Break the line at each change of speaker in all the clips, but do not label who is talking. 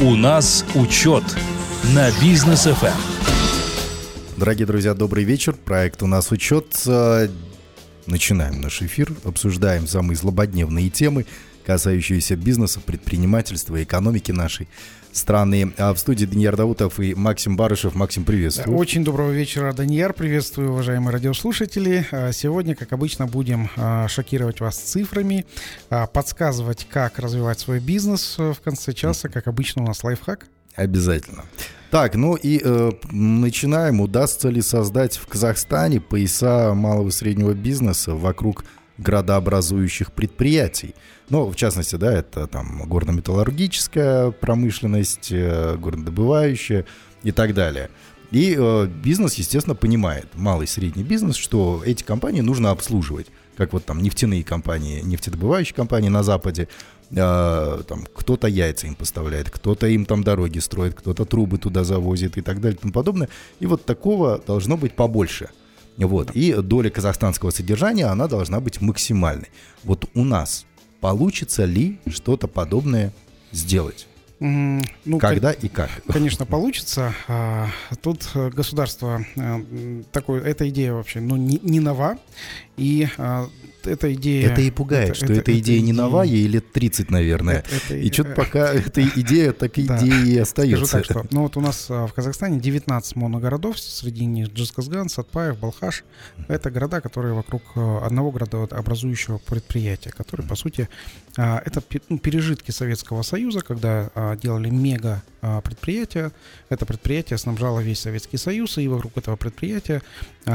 У нас учет на бизнес ФМ.
Дорогие друзья, добрый вечер. Проект «У нас учет». Э, начинаем наш эфир, обсуждаем самые злободневные темы, касающиеся бизнеса, предпринимательства, экономики нашей страны. А в студии Даниил Даутов и Максим Барышев. Максим, приветствую.
Очень доброго вечера, Даниил. Приветствую, уважаемые радиослушатели. А, сегодня, как обычно, будем а, шокировать вас цифрами, а, подсказывать, как развивать свой бизнес в конце часа. Как обычно, у нас лайфхак.
Обязательно. Так, ну и э, начинаем. Удастся ли создать в Казахстане пояса малого и среднего бизнеса вокруг градообразующих предприятий? Ну, в частности, да, это там горно-металлургическая промышленность, э, горнодобывающая и так далее. И э, бизнес, естественно, понимает, малый и средний бизнес, что эти компании нужно обслуживать. Как вот там нефтяные компании, нефтедобывающие компании на Западе, э, там кто-то яйца им поставляет, кто-то им там дороги строит, кто-то трубы туда завозит и так далее и тому подобное. И вот такого должно быть побольше. Вот. И доля казахстанского содержания, она должна быть максимальной. Вот у нас Получится ли что-то подобное сделать? Ну, Когда и как?
Конечно, получится. А, тут государство э, такой, эта идея вообще, ну, не, не нова. И а, эта идея...
Это и пугает, это, что это, эта идея это не идея... новая, ей лет 30, наверное. Это, это, и что-то пока эта идея так идеей и остается.
Скажу так, что, ну вот у нас а, в Казахстане 19 моногородов, среди них Джисказган, Сатпаев, Балхаш. Это города, которые вокруг а, одного градообразующего предприятия, которые, по сути, а, это ну, пережитки Советского Союза, когда делали мега предприятия. Это предприятие снабжало весь Советский Союз, и вокруг этого предприятия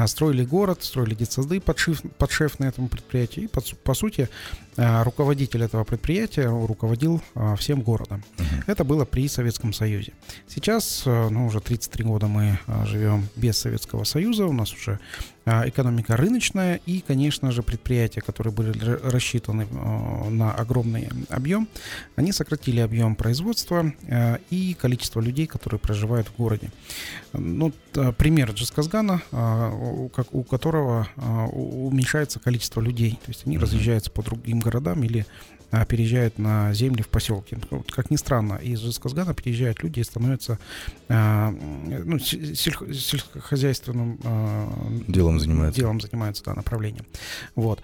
строили город, строили детсады подшив, подшефные этому предприятию. И, по, по сути, а, руководитель этого предприятия руководил а, всем городом. Uh-huh. Это было при Советском Союзе. Сейчас, а, ну, уже 33 года мы живем без Советского Союза, у нас уже экономика рыночная и, конечно же, предприятия, которые были рассчитаны на огромный объем, они сократили объем производства и количество людей, которые проживают в городе. Ну, пример Джасказгана, у которого уменьшается количество людей, то есть они разъезжаются по другим городам или а, переезжают на земли в поселки. Вот, как ни странно, из Жесказгана переезжают люди и становятся а, ну, сельскохозяйственным а,
делом занимаются.
Делом занимаются, да, направлением. Вот.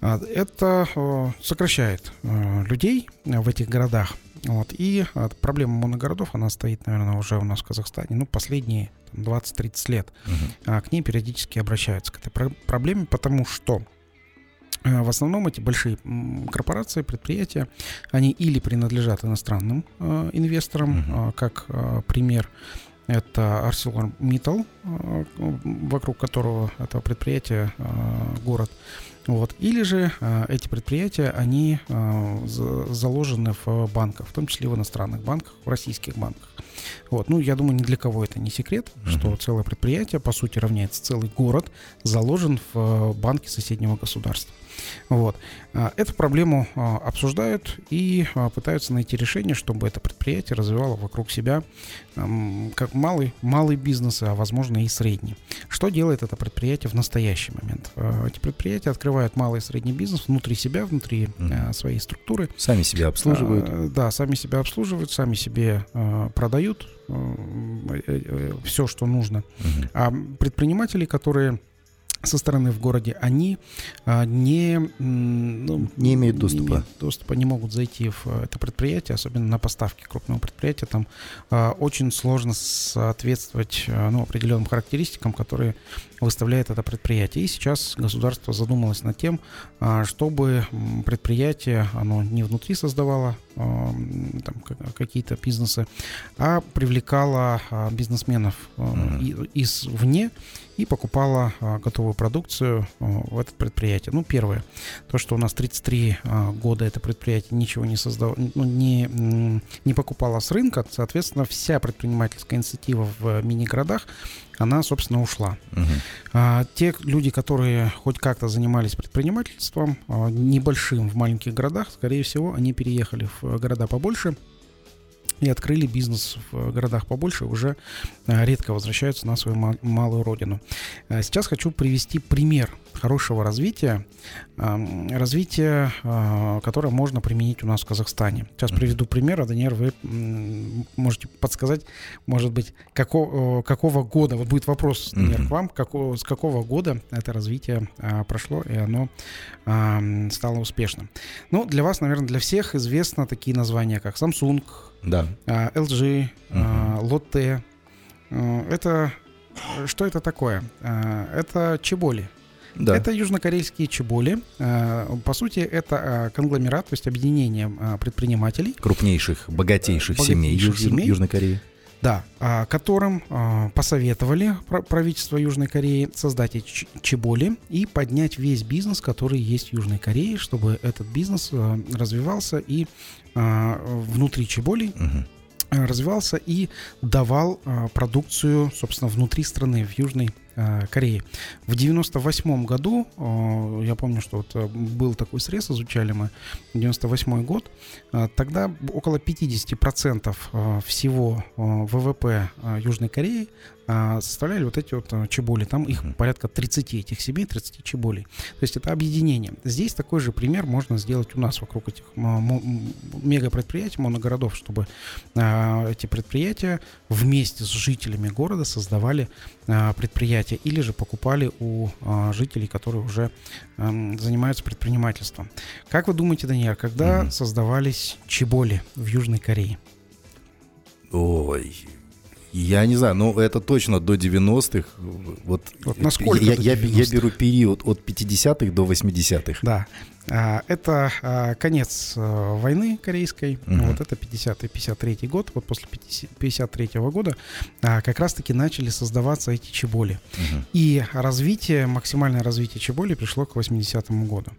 А, это а, сокращает а, людей в этих городах. Вот. И а, проблема моногородов, она стоит, наверное, уже у нас в Казахстане, ну, последние 20-30 лет. Угу. А, к ней периодически обращаются к этой проблеме, потому что в основном эти большие корпорации, предприятия, они или принадлежат иностранным э, инвесторам, uh-huh. как э, пример, это ArcelorMittal, э, вокруг которого этого предприятия э, город. Вот. Или же э, эти предприятия, они заложены в банках, в том числе в иностранных банках, в российских банках. Вот. Ну, я думаю, ни для кого это не секрет, uh-huh. что целое предприятие, по сути, равняется целый город, заложен в банке соседнего государства. Вот. А, эту проблему а, обсуждают и а, пытаются найти решение, чтобы это предприятие развивало вокруг себя как малый, малый бизнес, а возможно и средний. Что делает это предприятие в настоящий момент? Эти предприятия открывают малый и средний бизнес внутри себя, внутри своей структуры.
Сами себя обслуживают.
Да, сами себя обслуживают, сами себе продают э, э, э, все, что нужно. А предприниматели, которые со стороны в городе, они а, не,
ну, не имеют доступа. Не имеют
доступа, не могут зайти в это предприятие, особенно на поставки крупного предприятия. Там а, очень сложно соответствовать а, ну, определенным характеристикам, которые выставляет это предприятие. И сейчас государство задумалось над тем, а, чтобы предприятие, оно не внутри создавало там, какие-то бизнесы, а привлекало бизнесменов mm-hmm. извне и покупала а, готовую продукцию а, в это предприятие. Ну, первое, то, что у нас 33 а, года это предприятие ничего не создавало, ну, не, не покупало с рынка, соответственно, вся предпринимательская инициатива в мини-городах, она, собственно, ушла. Угу. А, те люди, которые хоть как-то занимались предпринимательством, а, небольшим в маленьких городах, скорее всего, они переехали в города побольше, и открыли бизнес в городах побольше, уже редко возвращаются на свою малую родину. Сейчас хочу привести пример хорошего развития, развития, которое можно применить у нас в Казахстане. Сейчас приведу пример, а Даниэль, вы можете подсказать, может быть, какого, какого года, вот будет вопрос, Даниэль, к вам, какого, с какого года это развитие прошло, и оно стало успешным. Ну, для вас, наверное, для всех известно такие названия, как Samsung, да. LG, угу. Lotte. Это что это такое? Это чеболи. Да. Это южнокорейские чеболи. Э, по сути, это э, конгломерат, то есть объединение предпринимателей.
Крупнейших, богатейших, богатейших семей, Юж... семей Южной Кореи.
Да, которым посоветовали правительство Южной Кореи создать эти чеболи и поднять весь бизнес, который есть в Южной Корее, чтобы этот бизнес развивался и внутри чеболей угу развивался и давал продукцию, собственно, внутри страны, в Южной Кореи. В 98 году, э, я помню, что вот э, был такой срез, изучали мы, 98 год, тогда около 50% всего ВВП Южной Кореи составляли вот эти вот чеболи. Там их порядка 30 этих семей, 30 чеболей. То есть это объединение. Здесь такой же пример можно сделать у нас вокруг этих мегапредприятий, моногородов, чтобы эти предприятия вместе с жителями города создавали предприятия предприятия или же покупали у а, жителей, которые уже а, занимаются предпринимательством. Как вы думаете, Даниэль, когда mm-hmm. создавались чеболи в Южной Корее?
Ой, я не знаю, но это точно до 90-х. Вот, вот насколько я, я, я беру период от 50-х до 80-х.
Да. А, это а, конец а, войны корейской, угу. вот это 50-53 год, вот после 53 года как раз-таки начали создаваться эти чеболи. Угу. И развитие, максимальное развитие чеболи пришло к 80-му году.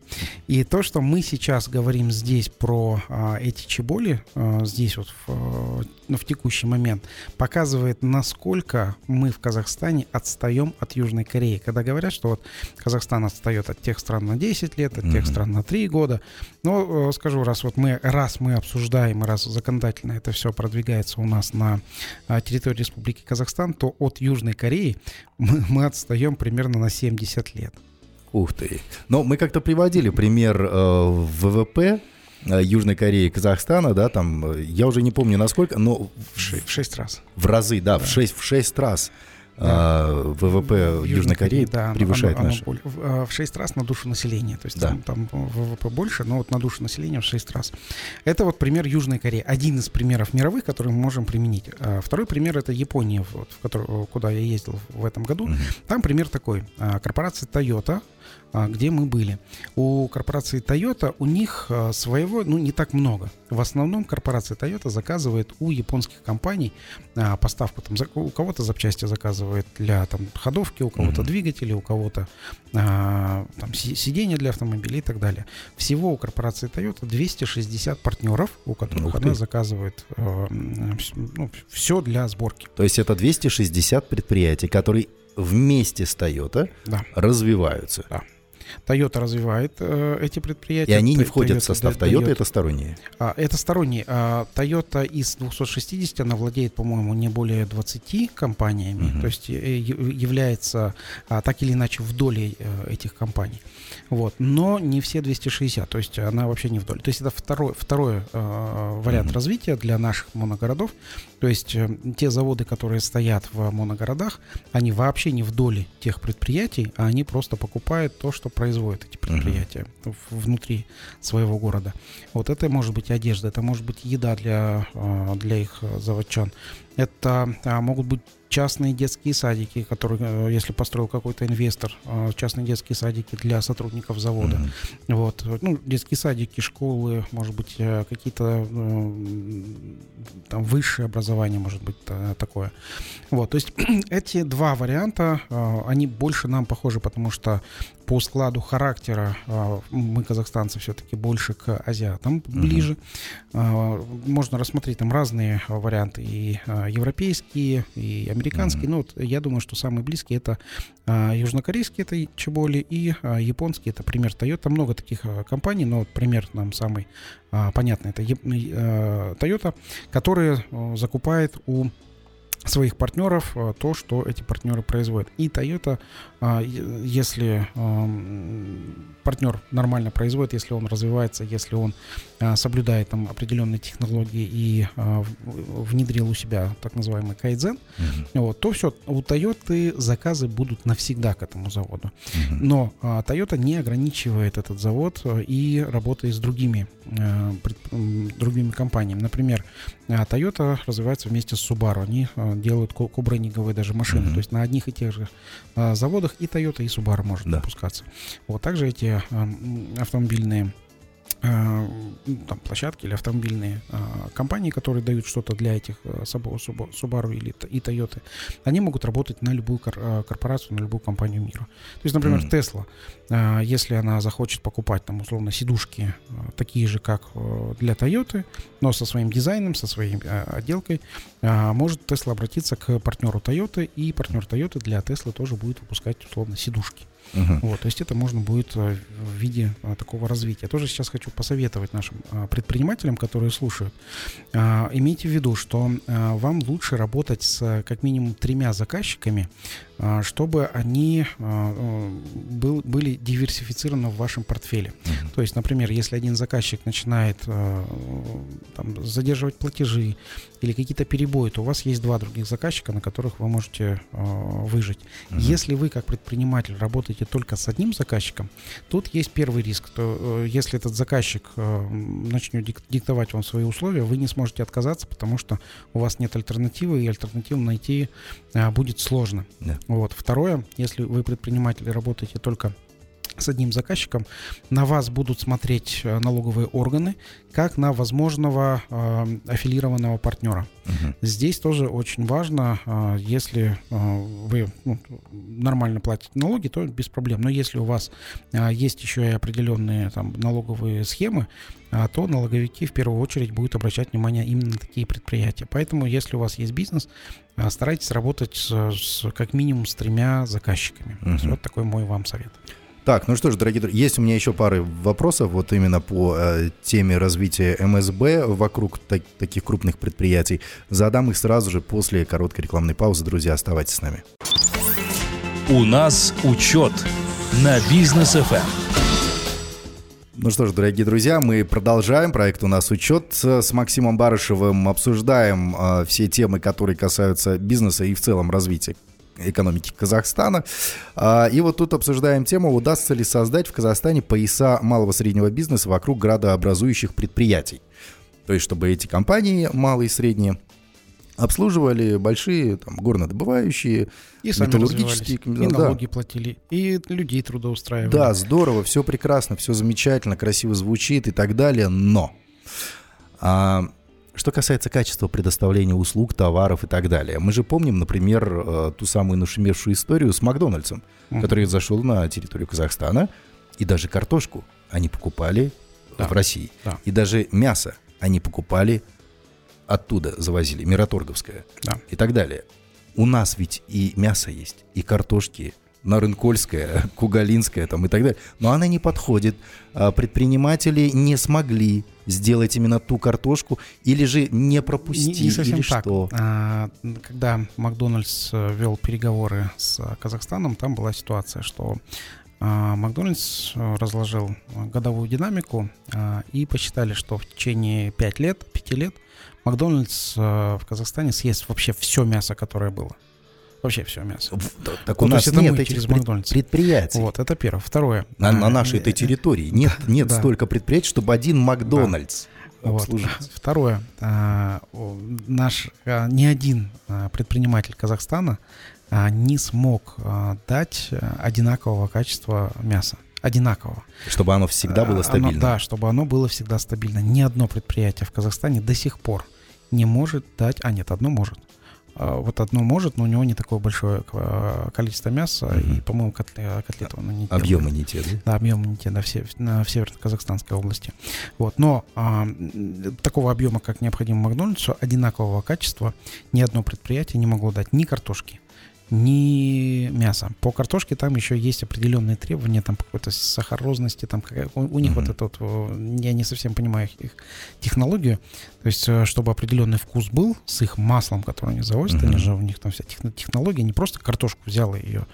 И то, что мы сейчас говорим здесь про эти чеболи, здесь вот в, ну, в текущий момент, показывает, насколько мы в Казахстане отстаем от Южной Кореи. Когда говорят, что вот Казахстан отстает от тех стран на 10 лет, от угу. тех стран на на 3 года. Но э, скажу, раз вот мы, раз мы обсуждаем, раз законодательно это все продвигается у нас на а, территории Республики Казахстан, то от Южной Кореи мы, мы отстаем примерно на 70 лет.
Ух ты. Но мы как-то приводили пример э, ВВП э, Южной Кореи и Казахстана, да, там, э, я уже не помню насколько, но...
В 6, в 6 раз.
В разы, да, да. В, 6, в 6 раз а, ВВП в Южной Корее да, превышает оно, наш. Оно
в, в 6 раз на душу населения. То есть да. там, там ВВП больше, но вот на душу населения в 6 раз. Это вот пример Южной Кореи. Один из примеров мировых, который мы можем применить. А второй пример это Япония, вот, в которую, куда я ездил в этом году. Угу. Там пример такой. А, корпорация Toyota а, где мы были. У корпорации Toyota у них а, своего, ну, не так много. В основном корпорация Toyota заказывает у японских компаний а, поставку. Там, у кого-то запчасти заказывает для там, ходовки, у кого-то mm-hmm. двигатели, у кого-то там, сиденья для автомобилей и так далее. Всего у корпорации Toyota 260 партнеров, у которых она заказывает ну, все для сборки.
То есть это 260 предприятий, которые вместе с Toyota да. развиваются.
Да. Toyota развивает э, эти предприятия.
И они не входят Toyota, в состав Toyota, Toyota, это сторонние?
А, это сторонние. А, Toyota из 260, она владеет, по-моему, не более 20 компаниями, угу. то есть э, является а, так или иначе в доле э, этих компаний. Вот. Но не все 260, то есть она вообще не в доле. То есть это второй, второй э, вариант угу. развития для наших моногородов. То есть э, те заводы, которые стоят в моногородах, они вообще не в доле тех предприятий, а они просто покупают то, что производят эти предприятия uh-huh. внутри своего города. Вот это может быть одежда, это может быть еда для, э, для их заводчан. Это а, могут быть частные детские садики, которые, э, если построил какой-то инвестор, э, частные детские садики для сотрудников завода. Mm-hmm. Вот. Ну, детские садики, школы, может быть, э, какие-то там высшее образование, может быть, такое. Вот. То есть эти два варианта, они больше нам похожи, потому что по складу характера а, мы, казахстанцы, все-таки больше к азиатам ближе. Uh-huh. Можно рассмотреть там разные варианты, и европейские, и американские. Uh-huh. Ну, вот я думаю, что самые близкие это южнокорейские, это Чеболи, и японские, это пример Toyota. Много таких компаний, но вот пример нам самый понятный, это Toyota, который закупает у своих партнеров то, что эти партнеры производят. И Toyota а, если партнер нормально производит, если он развивается, если он а, соблюдает там определенные технологии и внедрил у себя так называемый кайдзен, uh-huh. вот, то все, у Toyota заказы будут навсегда к этому заводу. Uh-huh. Но Toyota не ограничивает этот завод и работает с другими, другими компаниями. Например, Toyota развивается вместе с Subaru. Они делают кубрейнинговые даже машины. Uh-huh. То есть на одних и тех же заводах и Toyota, и Subaru может да. выпускаться. Вот также эти автомобильные Э, там, площадки или автомобильные э, компании, которые дают что-то для этих э, Subaru или и Toyota, они могут работать на любую корпорацию, на любую компанию мира. То есть, например, mm. Tesla, если она захочет покупать там условно сидушки такие же, как для Toyota, но со своим дизайном, со своей отделкой, может Tesla обратиться к партнеру Toyota, и партнер Toyota для Tesla тоже будет выпускать условно сидушки. Uh-huh. Вот, то есть это можно будет в виде такого развития. Я тоже сейчас хочу посоветовать нашим предпринимателям, которые слушают. Имейте в виду, что вам лучше работать с как минимум тремя заказчиками, чтобы они э, был, были диверсифицированы в вашем портфеле. Uh-huh. То есть, например, если один заказчик начинает там, задерживать платежи или какие-то перебои, то у вас есть два других заказчика, на которых вы можете выжить. Uh-huh. Если вы как предприниматель работаете только с одним заказчиком, тут есть первый риск. То, э, если этот заказчик начнет диктовать вам свои условия, вы не сможете отказаться, потому что у вас нет альтернативы, и альтернативу найти будет сложно. Yeah. Вот. Второе, если вы предприниматель работаете только с одним заказчиком, на вас будут смотреть э, налоговые органы как на возможного э, аффилированного партнера. Угу. Здесь тоже очень важно, э, если э, вы ну, нормально платите налоги, то без проблем. Но если у вас э, есть еще и определенные там, налоговые схемы, э, то налоговики в первую очередь будут обращать внимание именно на такие предприятия. Поэтому, если у вас есть бизнес, э, старайтесь работать с, с как минимум с тремя заказчиками. Угу. Вот такой мой вам совет.
Так, ну что ж, дорогие друзья, есть у меня еще пары вопросов вот именно по э, теме развития МСБ вокруг так, таких крупных предприятий. Задам их сразу же после короткой рекламной паузы. Друзья, оставайтесь с нами.
У нас учет на бизнес FM.
Ну что ж, дорогие друзья, мы продолжаем. Проект «У нас учет». С Максимом Барышевым обсуждаем э, все темы, которые касаются бизнеса и в целом развития экономики Казахстана. А, и вот тут обсуждаем тему, удастся ли создать в Казахстане пояса малого среднего бизнеса вокруг градообразующих предприятий. То есть, чтобы эти компании, малые и средние, обслуживали большие там, горнодобывающие,
и металлургические и налоги да. платили, и людей трудоустраивали.
Да, здорово, все прекрасно, все замечательно, красиво звучит и так далее, но а, что касается качества предоставления услуг, товаров и так далее, мы же помним, например, э, ту самую нашумевшую историю с Макдональдсом, mm-hmm. который зашел на территорию Казахстана, и даже картошку они покупали да. в России. Да. И даже мясо они покупали оттуда, завозили, Мираторговское да. и так далее. У нас ведь и мясо есть, и картошки Нарынкольская, Кугалинская там и так далее. Но она не подходит. А предприниматели не смогли сделать именно ту картошку или же не пропустили, не, не совсем или так. что? А,
когда Макдональдс э, вел переговоры с Казахстаном, там была ситуация, что а, Макдональдс э, разложил годовую динамику а, и посчитали, что в течение 5 лет, 5 лет Макдональдс э, в Казахстане съест вообще все мясо, которое было. Вообще все мясо.
Так у нас нет этих предприятий.
Вот, это первое. Второе.
На, на нашей этой территории нет, нет да. столько предприятий, чтобы один Макдональдс да. обслужить. Вот.
Второе. А, наш а, ни один а, предприниматель Казахстана а, не смог а, дать одинакового качества мяса одинакового.
Чтобы оно всегда было стабильно. Оно,
да, чтобы оно было всегда стабильно. Ни одно предприятие в Казахстане до сих пор не может дать, а нет, одно может, а, вот одно может, но у него не такое большое а, количество мяса, mm-hmm. и, по-моему, котле, котлет он не
Объемы не те, да?
Да, объемы не те, да, в, в, в Северо-Казахстанской области. Вот, но а, такого объема, как необходимо Макдональдсу, одинакового качества ни одно предприятие не могло дать ни картошки, ни мяса. По картошке там еще есть определенные требования, там какой-то сахарозности, там у, у них mm-hmm. вот это вот, я не совсем понимаю их, их технологию, то есть э, чтобы определенный вкус был с их маслом, которое они завозят, mm-hmm. они же у них там вся технология, не просто картошку взял и ее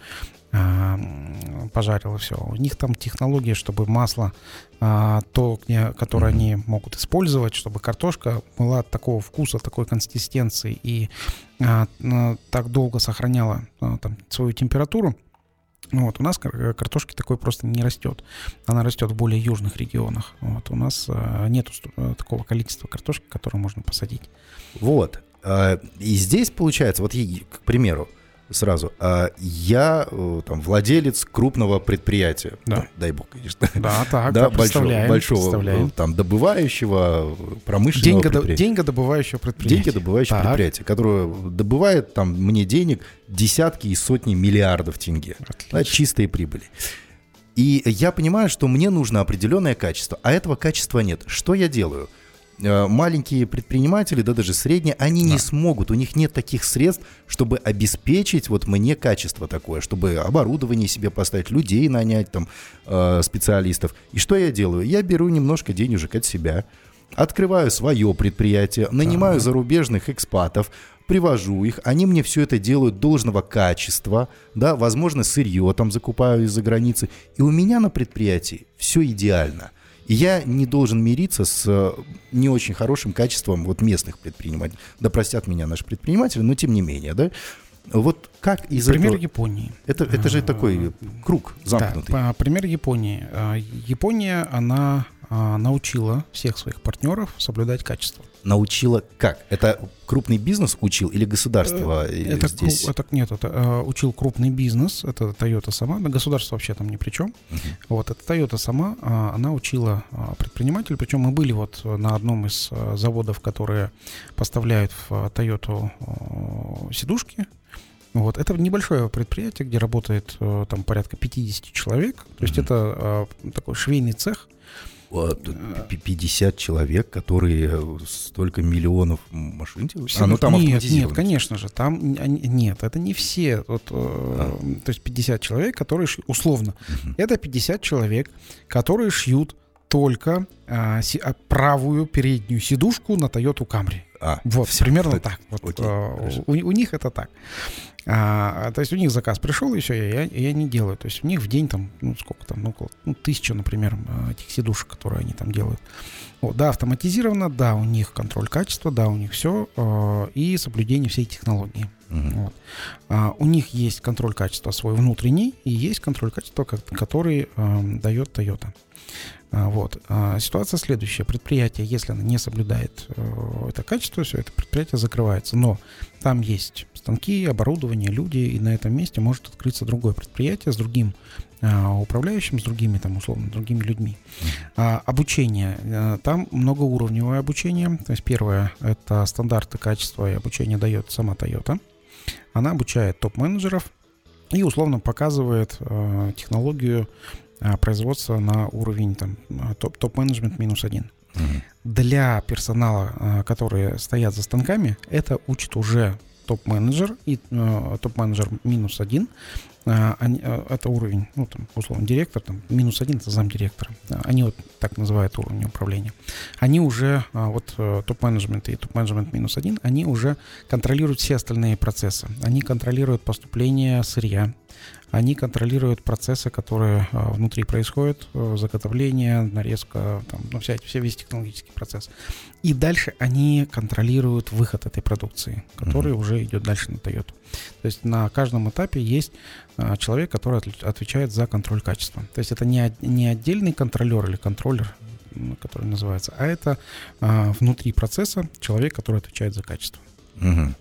пожарил и все. У них там технология, чтобы масло, а, то, которое они могут использовать, чтобы картошка была такого вкуса, такой консистенции и а, так долго сохраняла там, свою температуру. Ну вот, у нас картошки такой просто не растет. Она растет в более южных регионах. Вот, у нас нет такого количества картошки, которую можно посадить.
Вот. И здесь получается, вот, к примеру, сразу. А я э, там владелец крупного предприятия. Да. Ну, дай бог, конечно.
Да, так, да,
большого, большого представляем. там добывающего промышленного
Деньго, предприятия. Деньгодобывающего предприятия.
Деньгодобывающего так. предприятия, которое добывает там мне денег десятки и сотни миллиардов тенге. Да, чистые прибыли. И я понимаю, что мне нужно определенное качество, а этого качества нет. Что я делаю? Э, маленькие предприниматели, да даже средние, они да. не смогут, у них нет таких средств, чтобы обеспечить вот мне качество такое, чтобы оборудование себе поставить, людей нанять, там, э, специалистов. И что я делаю? Я беру немножко денежек от себя, открываю свое предприятие, нанимаю да. зарубежных экспатов, привожу их, они мне все это делают должного качества, да, возможно, сырье там закупаю из-за границы, и у меня на предприятии все идеально. И я не должен мириться с э, не очень хорошим качеством вот местных предпринимателей. Да простят меня наши предприниматели, но тем не менее, да. Вот как из
Пример
этого...
Японии.
Это, это же такой круг замкнутый.
Да, пример Японии. А, Япония, она научила всех своих партнеров соблюдать качество.
Научила как? Это крупный бизнес учил или государство
э, это, здесь? Это, нет, это uh, учил крупный бизнес, это Toyota сама, да, государство вообще там ни при чем. Uh-huh. Вот, это Toyota сама, uh, она учила uh, предпринимателей, причем мы были вот на одном из uh, заводов, которые поставляют в Toyota сидушки, вот. Это небольшое предприятие, где работает там порядка 50 человек. То есть mm-hmm. это uh, такой швейный цех,
50 человек, которые э, столько миллионов машин
делают? А, ну там Нет, нет, конечно же, там нет, это не все. Вот, э, а. То есть 50 человек, которые условно, угу. это 50 человек, которые шьют только а, си, а, правую переднюю сидушку на Toyota Camry. А, вот, все, примерно так. Вот, окей, а, у, у них это так. А, то есть у них заказ пришел, и все, я, я не делаю. То есть у них в день там, ну сколько там, ну, около ну, тысяча, например, этих сидушек, которые они там делают. Вот, да, автоматизировано, да, у них контроль качества, да, у них все, э, и соблюдение всей технологии. Uh-huh. Вот. А, у них есть контроль качества свой внутренний, и есть контроль качества, который э, дает Toyota. А, вот. А, ситуация следующая. Предприятие, если оно не соблюдает э, это качество, все, это предприятие закрывается. Но там есть станки, оборудование, люди, и на этом месте может открыться другое предприятие с другим а, управляющим, с другими, там, условно, другими людьми. Обучение. Э, там многоуровневое обучение. То есть первое — это стандарты качества и обучение дает сама Toyota. Она обучает топ-менеджеров и условно показывает э, технологию производства на уровень там топ- топ-менеджмент минус один. Для персонала, а, которые стоят за станками, это учит уже топ-менеджер и э, топ-менеджер минус один. Э, они, э, это уровень, ну, там, условно, директор, там, минус один это замдиректора. Они вот так называют уровень управления. Они уже, вот э, топ-менеджмент и топ-менеджмент минус один, они уже контролируют все остальные процессы. Они контролируют поступление сырья, они контролируют процессы, которые а, внутри происходят, э, заготовление, нарезка, там, ну, вся, все, весь технологический процесс. И дальше они контролируют выход этой продукции, который mm-hmm. уже идет дальше на Toyota. То есть на каждом этапе есть а, человек, который отвечает за контроль качества. То есть это не, не отдельный контролер или контроллер, который называется, а это а, внутри процесса человек, который отвечает за качество.
Угу.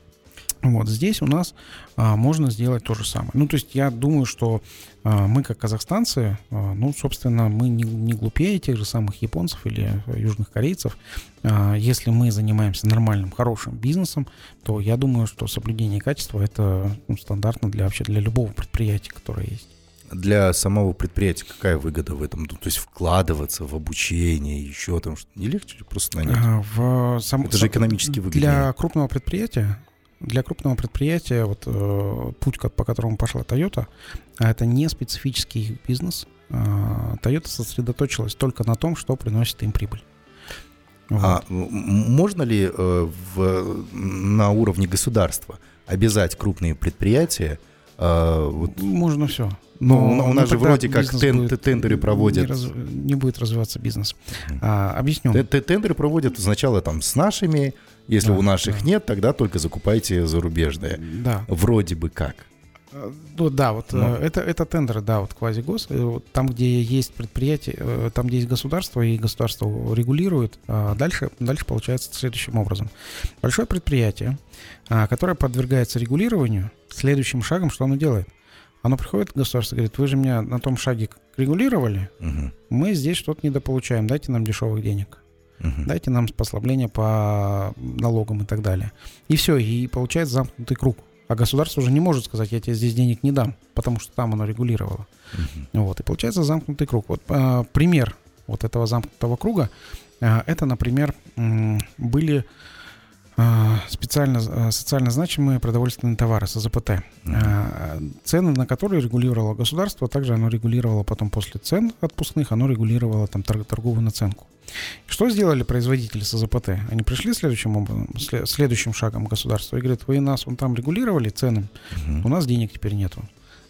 Вот здесь у нас а, можно сделать то же самое. Ну, то есть я думаю, что а, мы, как казахстанцы, а, ну, собственно, мы не, не глупее тех же самых японцев или южных корейцев. А, если мы занимаемся нормальным, хорошим бизнесом, то я думаю, что соблюдение качества это ну, стандартно для вообще для любого предприятия, которое есть.
Для самого предприятия какая выгода в этом? Ну, то есть вкладываться в обучение, еще там что не легче просто нанять?
А, в сам,
это же экономически выгоднее.
Для крупного предприятия для крупного предприятия вот э, путь, по которому пошла Toyota, а это не специфический бизнес. Э, Toyota сосредоточилась только на том, что приносит им прибыль.
А вот. А можно ли э, в, на уровне государства обязать крупные предприятия?
Э, вот, Можно все.
Но, но у нас же вроде как тен, будет, тендеры проводят.
Не, раз, не будет развиваться бизнес. А, объясню.
Тендеры проводят сначала там с нашими если да, у наших да. нет, тогда только закупайте зарубежные.
Да.
Вроде бы как.
Э, ну да, вот Но. Э, это, это тендеры, да, вот квазигос. Э, там, где есть предприятие, там, где есть государство, и государство регулирует, а дальше, дальше получается следующим образом. Большое предприятие, а, которое подвергается регулированию, следующим шагом что оно делает? Оно приходит к государству и говорит, вы же меня на том шаге регулировали, угу. мы здесь что-то недополучаем, дайте нам дешевых денег. Угу. Дайте нам послабление по налогам и так далее. И все, и получается замкнутый круг. А государство уже не может сказать, я тебе здесь денег не дам, потому что там оно регулировало. Угу. Вот, и получается замкнутый круг. Вот а, пример вот этого замкнутого круга, а, это, например, были специально а, социально значимые продовольственные товары, СЗПТ. Mm-hmm. Цены на которые регулировало государство, также оно регулировало потом после цен отпускных, оно регулировало там торговую наценку. Что сделали производители СЗПТ? Они пришли следующим, образом, следующим шагом государства и говорят, вы нас вон там регулировали цены, угу. у нас денег теперь нету.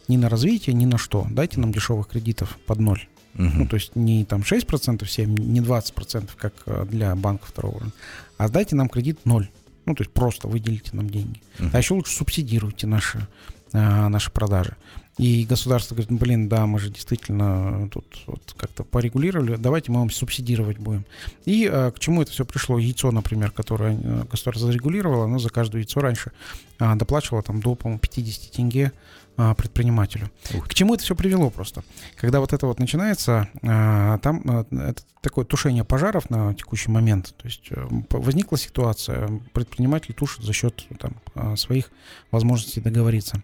Ни на развитие, ни на что. Дайте нам дешевых кредитов под ноль. Угу. Ну, то есть не там 6% 7, не 20%, как э, для банков второго уровня, а дайте нам кредит ноль. Ну, то есть просто выделите нам деньги. Uh-huh. А еще лучше субсидируйте наши, а, наши продажи. И государство говорит, ну, блин, да, мы же действительно тут вот как-то порегулировали, давайте мы вам субсидировать будем. И а, к чему это все пришло? Яйцо, например, которое э, государство зарегулировало, оно за каждое яйцо раньше а, доплачивало там до, по-моему, 50 тенге предпринимателю. Ух. К чему это все привело просто? Когда вот это вот начинается, а, там а, это такое тушение пожаров на текущий момент. То есть э, возникла ситуация, предприниматель тушит за счет там, своих возможностей договориться.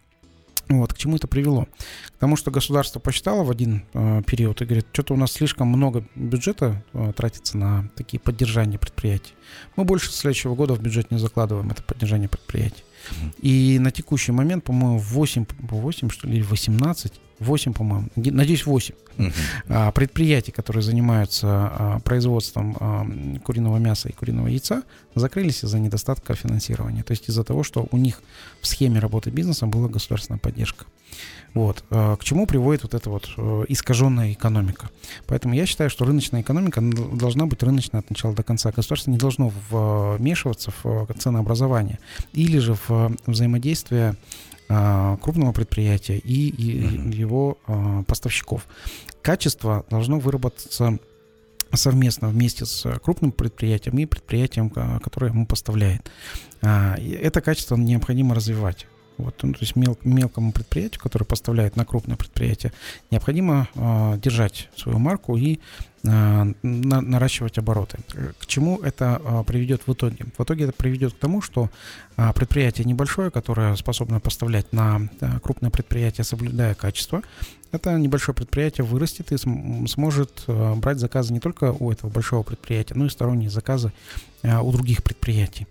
Вот, к чему это привело? К тому, что государство посчитало в один э, период и говорит, что-то у нас слишком много бюджета э, тратится на такие поддержания предприятий. Мы больше следующего года в бюджет не закладываем это поддержание предприятий. И на текущий момент, по-моему, 8, 8 что ли, 18 8, по-моему, надеюсь, 8 uh-huh. а, предприятий, которые занимаются а, производством а, куриного мяса и куриного яйца, закрылись из-за недостатка финансирования. То есть из-за того, что у них в схеме работы бизнеса была государственная поддержка. Вот. К чему приводит вот эта вот э, искаженная экономика. Поэтому я считаю, что рыночная экономика должна быть рыночной от начала до конца. Государство не должно вмешиваться в ценообразование или же в взаимодействие крупного предприятия и, и его а, поставщиков. Качество должно выработаться совместно вместе с крупным предприятием и предприятием, которое ему поставляет. А, это качество необходимо развивать. Вот, ну, то есть мел, мелкому предприятию, которое поставляет на крупное предприятие, необходимо э, держать свою марку и э, на, наращивать обороты. К чему это э, приведет в итоге? В итоге это приведет к тому, что э, предприятие небольшое, которое способно поставлять на э, крупное предприятие, соблюдая качество, это небольшое предприятие вырастет и см- сможет э, брать заказы не только у этого большого предприятия, но и сторонние заказы э, у других предприятий.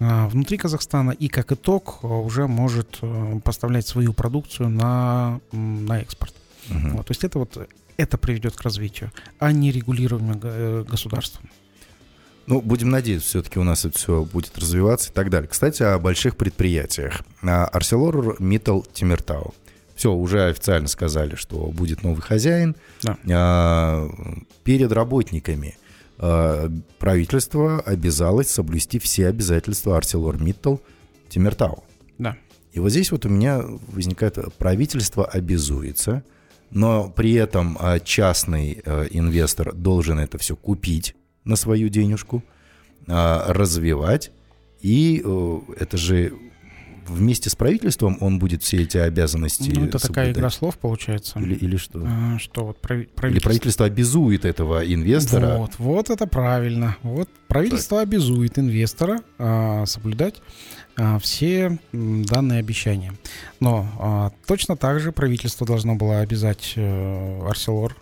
А, внутри Казахстана и как итог а, уже может э, поставлять свою продукцию на, на экспорт. Угу. Вот, то есть это вот это приведет к развитию, а не регулированию э, государством.
Ну, будем надеяться, все-таки у нас это все будет развиваться и так далее. Кстати, о больших предприятиях. Арселор Миттал Тимиртау. Все, уже официально сказали, что будет новый хозяин. Да. Перед работниками – Э, правительство обязалось соблюсти все обязательства ArcelorMittal Тимиртау.
Да.
И вот здесь вот у меня возникает правительство обязуется, но при этом э, частный э, инвестор должен это все купить на свою денежку, развивать, и это же вместе с правительством он будет все эти обязанности
Ну, это такая
соблюдать?
игра слов получается.
Или, или что?
А, Что вот прави-
Или
правительство...
правительство обязует этого инвестора?
Вот, вот это правильно. Вот правительство обязует инвестора а, соблюдать а, все данные обещания. Но а, точно так же правительство должно было обязать э, Арселор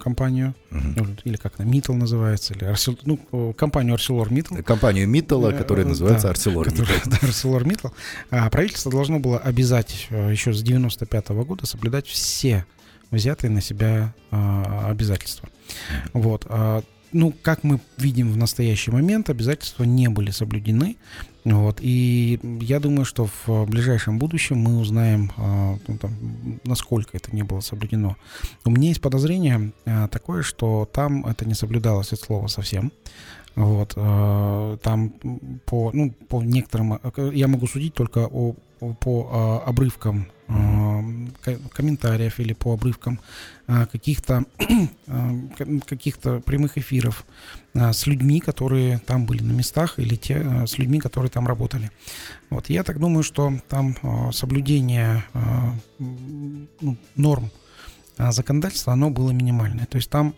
компанию,
Мгм.
ну, или как она, Митл называется, или Арсел, ну, э, компанию Митл.
Компанию Миттала,
Э,
которая
э,
называется
да,
ArcelorMittal.
да, ArcelorMittal. А правительство должно было обязать э, еще с 95 года соблюдать все взятые на себя а, обязательства. Вот. а, ну, как мы видим в настоящий момент, обязательства не были соблюдены. Вот. И я думаю, что в ближайшем будущем мы узнаем, а, ну, там, насколько это не было соблюдено. У меня есть подозрение а, такое, что там это не соблюдалось от слова совсем. Вот, э, там по, ну, по некоторым, э, я могу судить только о, по обрывкам комментариев или по обрывкам э, каких-то ка- каких-то прямых эфиров э, с людьми, которые там были на местах, или те, с людьми, которые там работали. Вот, я так думаю, что там соблюдение ну, норм законодательства, оно было минимальное. То есть там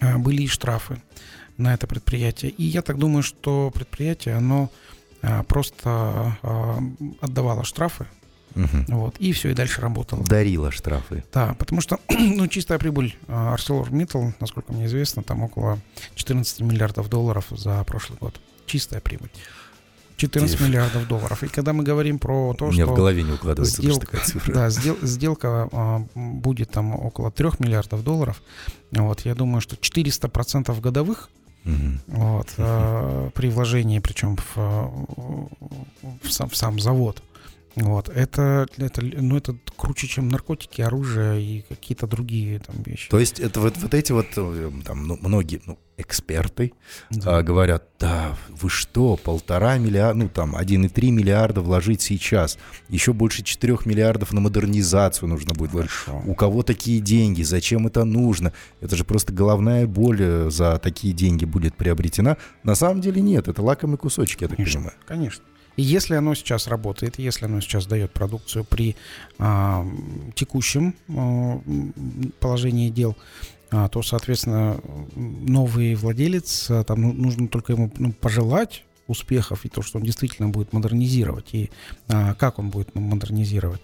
были и штрафы на это предприятие. И я так думаю, что предприятие, оно а, просто а, отдавало штрафы,
Мгм.
вот, и все, и дальше работало.
Дарила штрафы.
Да, потому что, ну, чистая прибыль а, ArcelorMittal, насколько мне известно, там около 14 миллиардов долларов за прошлый год. Чистая прибыль. 14
Тиф.
миллиардов долларов. И когда мы говорим про то,
У меня
что...
в голове не укладывается
сделка-
такая цифра.
Да, сдел- сделка а, будет там около 3 миллиардов долларов. Вот, я думаю, что 400% годовых
Мгм.
вот, э, при вложении, причем в, э, в, сам, в сам завод. Вот, это, это, ну, это круче, чем наркотики, оружие и какие-то другие там вещи.
То есть это вот, вот эти вот э, там ну, многие ну, эксперты
Да.
а, говорят, да, вы что, полтора миллиарда, ну там 1,3 миллиарда вложить сейчас, еще больше 4 миллиардов на модернизацию нужно будет вложить.
Хорошо.
У кого такие деньги? Зачем это нужно? Это же просто головная боль э, за такие деньги будет приобретена. На самом деле нет, это лакомый кусочек, я так
Конечно,
понимаю.
конечно. Если оно сейчас работает, если оно сейчас дает продукцию при а, текущем а, положении дел, а, то, соответственно, новый владелец, а, там ну, нужно только ему ну, пожелать успехов и то, что он действительно будет модернизировать и а, как он будет модернизировать.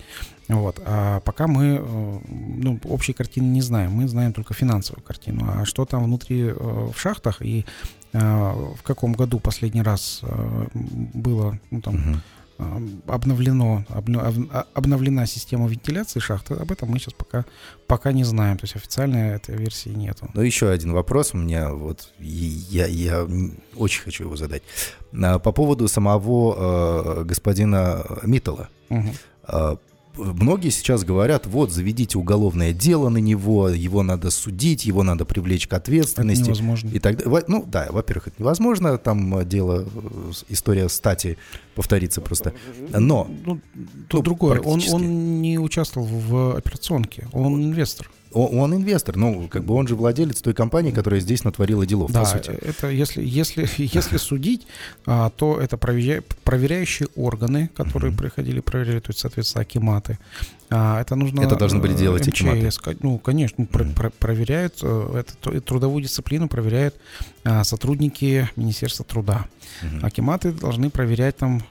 Вот. А пока мы э, ну, общей картины не знаем, мы знаем только финансовую картину. А что там внутри э, в шахтах и в каком году последний раз э, было ну, там, э, обновлено, обно- об- а- обновлена система вентиляции шахты, об этом мы сейчас пока, пока не знаем. То есть официальной этой версии нету.
Ну, еще один вопрос у меня, вот, я, я очень хочу его задать. А, По поводу самого э, господина Миттала. А, Многие сейчас говорят, вот, заведите уголовное дело на него, его надо судить, его надо привлечь к
Это
ответственности.
невозможно.
И так, далее. Ну, да, во-первых, это невозможно, там э, дело, э, история стати повторится просто. Но
Ну,
Ну,
тут другое. Он, он не участвовал в операционке. Он инвестор.
Он, инвестор, ну, как бы он же владелец той компании, которая здесь натворила делов,
Да,
по сути.
это если, если, если судить, а, то это проверя- проверяющие органы, которые приходили, проверяли, то есть, соответственно, акиматы. А, Это нужно...
Это должны были
э,
делать акиматы?
МЧС, ко- Ну, конечно, про- про- проверяют, э, это, тру- трудовую дисциплину проверяют а, сотрудники Министерства труда.
Мгм.
Акиматы должны проверять там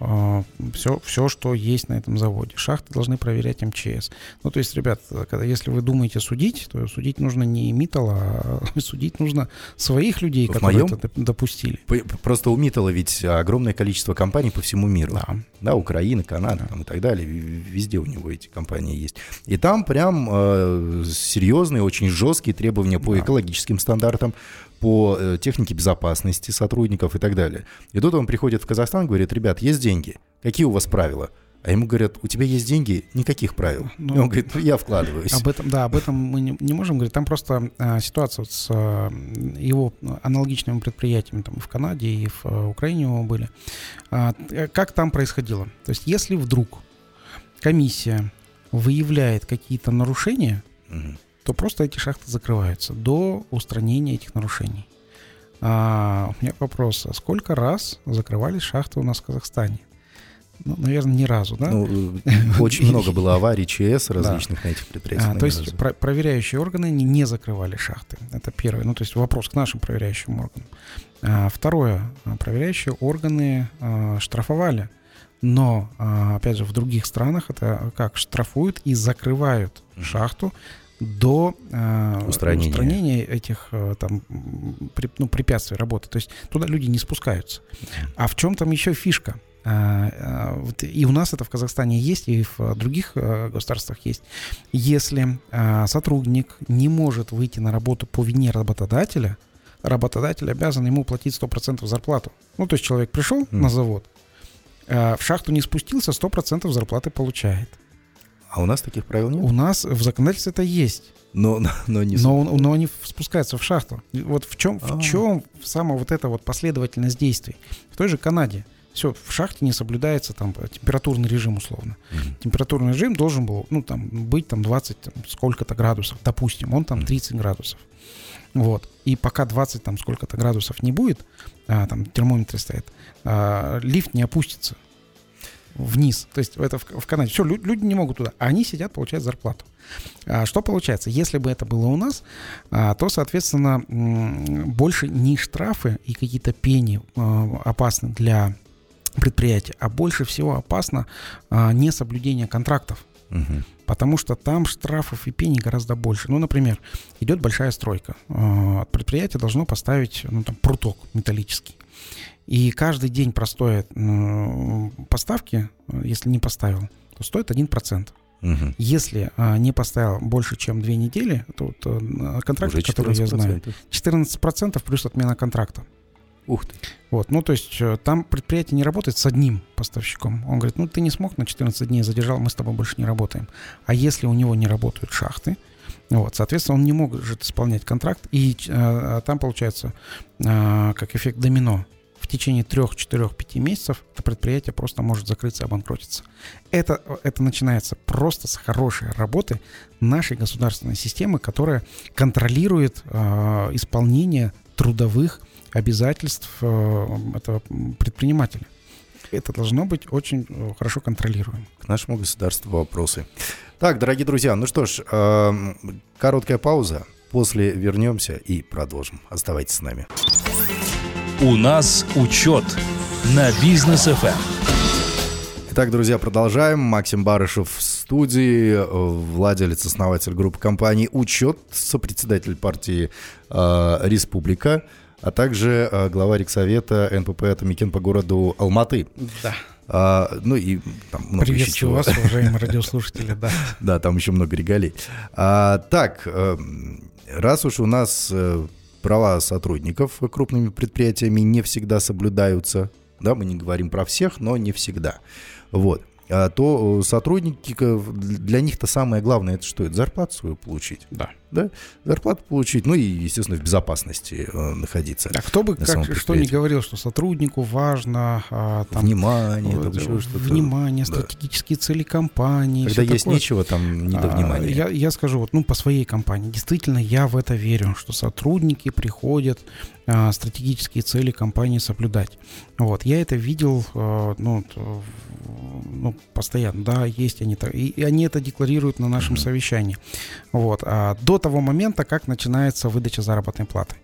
все, все, что есть на этом заводе. Шахты должны проверять МЧС. Ну, то есть, ребят, когда, если вы думаете судить, то судить нужно не Миттала, а судить нужно своих людей,
В
которые
моем?
это доп- допустили.
Просто у Миттала ведь огромное количество компаний по всему миру.
Да.
Да, Украина, Канада
Да.
там, и так далее. Везде у него эти компании есть. И там прям э, серьезные, очень жесткие требования по
Да.
экологическим стандартам, по э, технике безопасности сотрудников и так далее. И тут он приходит в Казахстан и говорит, ребят, есть деньги, какие у вас правила? А ему говорят, у тебя есть деньги, никаких правил.
Ну,
и он говорит, ну я вкладываюсь.
Об этом, да, об этом мы не, не можем говорить. Там просто а, ситуация вот с а, его аналогичными предприятиями там, в Канаде и в а, Украине него были. А, т- как там происходило? То есть, если вдруг комиссия выявляет какие-то нарушения,
Мгм.
То просто эти шахты закрываются до устранения этих нарушений. А, у меня вопрос, а сколько раз закрывались шахты у нас в Казахстане? Ну, наверное, ни разу, да?
Ну, э, очень много было аварий ЧС различных на этих предприятиях.
А, то есть про- проверяющие органы не, не закрывали шахты. Это первое. Ну, то есть вопрос к нашим проверяющим органам. А, второе. Проверяющие органы а, штрафовали. Но, а, опять же, в других странах это как штрафуют и закрывают шахту до э,
Устранения.
устранения этих э, там при- ну, препятствий работы. То есть туда люди не спускаются. А в чем там еще фишка? А, вот И у нас это в Казахстане есть, и в других э, государствах есть. Если сотрудник не может выйти на работу по вине работодателя, работодатель обязан ему платить 100% зарплату. Ну, то есть человек пришел
Мгм.
на завод, в шахту не спустился, 100% зарплаты получает.
А у нас таких правил нет?
У нас в законодательстве это есть.
Но, но не...
Но, он- но они спускаются в шахту. Вот в чем,
А.
в чем самая вот эта вот последовательность действий? В той же Канаде. Все, в шахте не соблюдается там температурный режим условно.
Мгм.
Температурный режим должен был, ну, там, быть там 20 там, сколько-то градусов, допустим, он там 30 градусов. Вот. И пока 20 там сколько-то градусов не будет, а, там термометры стоят, а, лифт не опустится вниз. То есть это в, в Канаде. Все, люди не могут туда. А они сидят, получают зарплату. А что получается? Если бы это было у нас, а, то, соответственно, больше не штрафы и какие-то пени а, опасны для предприятия, а больше всего опасно а, несоблюдение контрактов. Потому что там штрафов и пений гораздо больше. Ну, например, идет большая стройка. Э, Предприятие должно поставить ну, там, пруток металлический. И каждый день простоя э, поставки, если не поставил, то стоит 1%.
Мгм.
Если э, не поставил больше, чем две недели, то вот, э, контракт,
Уже
который я знаю,
14%.
14% плюс отмена контракта.
Ух ты.
Вот, ну, то есть э, там предприятие не работает с одним поставщиком. Он говорит, ну, ты не смог на 14 дней, задержал, мы с тобой больше не работаем. А если у него не работают шахты, вот, соответственно, он не может исполнять контракт, и э, там получается э, как эффект домино. В течение 3, 4, 5 месяцев это предприятие просто может закрыться обанкротиться. Это, это начинается просто с хорошей работы нашей государственной системы, которая контролирует э, исполнение трудовых обязательств э, этого предпринимателя. Это должно быть очень э, хорошо контролируемо.
К нашему государству вопросы. Так, дорогие друзья, ну что ж, эм, короткая пауза. После вернемся и продолжим. Оставайтесь с нами.
У нас учет на бизнес FM.
Итак, друзья, продолжаем. Максим Барышев в студии, э, владелец, основатель группы компаний «Учет», сопредседатель партии э, «Республика», а также э, глава Рексовета НПП «Атамикен» по городу Алматы.
Да.
А, ну и там много еще
Приветствую
чего.
вас, уважаемые радиослушатели. Да.
Да, там еще много регалий. А, так, э, раз уж у нас э, права сотрудников крупными предприятиями не всегда соблюдаются, да, мы не говорим про всех, но не всегда, вот, а, то э, сотрудники, для них-то самое главное, это что? Это зарплату свою получить,
Да.
Да? Зарплату получить, ну и, естественно, в безопасности э, находиться.
А кто бы как, что ни говорил, что сотруднику важно а, там,
Внимание, там
э,
еще что-то.
внимание,
Да.
стратегические цели компании.
Когда есть
такое.
нечего, там не до
А,
внимания.
Я, я скажу, вот, ну, по своей компании. Действительно, я в это верю, что сотрудники приходят а, стратегические цели компании соблюдать. Вот, я это видел, а, ну, в- ну, постоянно, да, есть они, и, они это декларируют на нашем совещании. Вот, а до того момента, как начинается выдача заработной платы.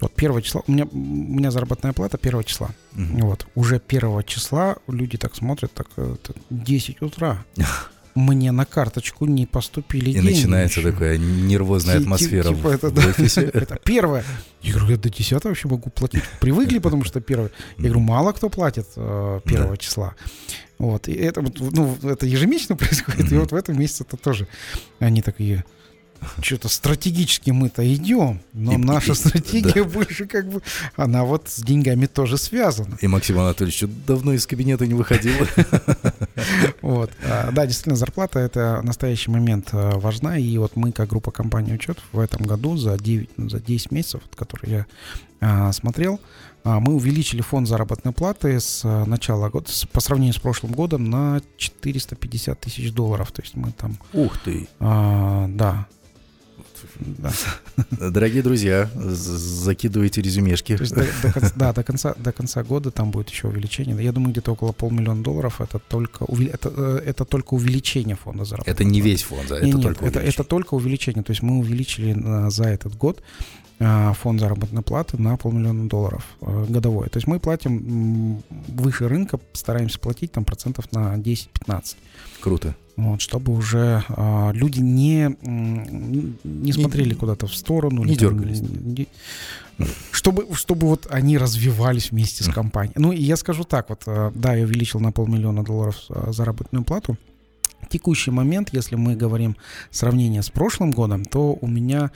Вот первого числа, у меня, у меня заработная плата первого числа.
Мгм.
Вот, уже первого числа люди так смотрят, так, э, это 10 утра. Мне на карточку не поступили
И
деньги.
начинается
еще.
такая нервозная
Ти-
атмосфера
типа
в,
это,
в офисе.
Это первое. Я говорю, я до 10 вообще могу платить. Привыкли, потому что первое. Я говорю, мало кто платит э, первого числа. Вот. И это, ну, это ежемесячно происходит. И вот в этом месяце это тоже. Они такие, что-то стратегически мы-то идем, но
И-
наша
и-
стратегия больше как бы, она вот с деньгами тоже связана.
И Максим Анатольевич давно из кабинета не выходил.
Вот. А, Да, действительно, зарплата это в настоящий момент а, важна. И вот мы, как группа компаний учет, в этом году за 9, ну, за 10 месяцев, которые я а, смотрел, мы увеличили фонд заработной платы с начала года, по сравнению с прошлым годом, на 450 тысяч долларов. То есть мы там,
Ух ты.
а, да,
Дорогие друзья, закидывайте резюмешки.
да, до конца, до конца года там будет еще увеличение. Я думаю, где-то около полмиллиона долларов. Это только, это, э, это только увеличение фонда заработка.
Это не весь фонд, да? Это,
нет,
только
это, это только увеличение. То есть мы увеличили за этот год фонд заработной платы на полмиллиона долларов э, годовой. То есть мы платим выше рынка, стараемся платить там процентов на 10-15.
Круто.
Вот, чтобы уже а, люди не, не смотрели не, куда-то в сторону.
Не дергались. Не,
чтобы, чтобы вот они развивались вместе с компанией. Ну, и я скажу так, вот, э, да, я увеличил на полмиллиона долларов э, заработную плату. Текущий момент, если мы говорим сравнение с прошлым годом, то у меня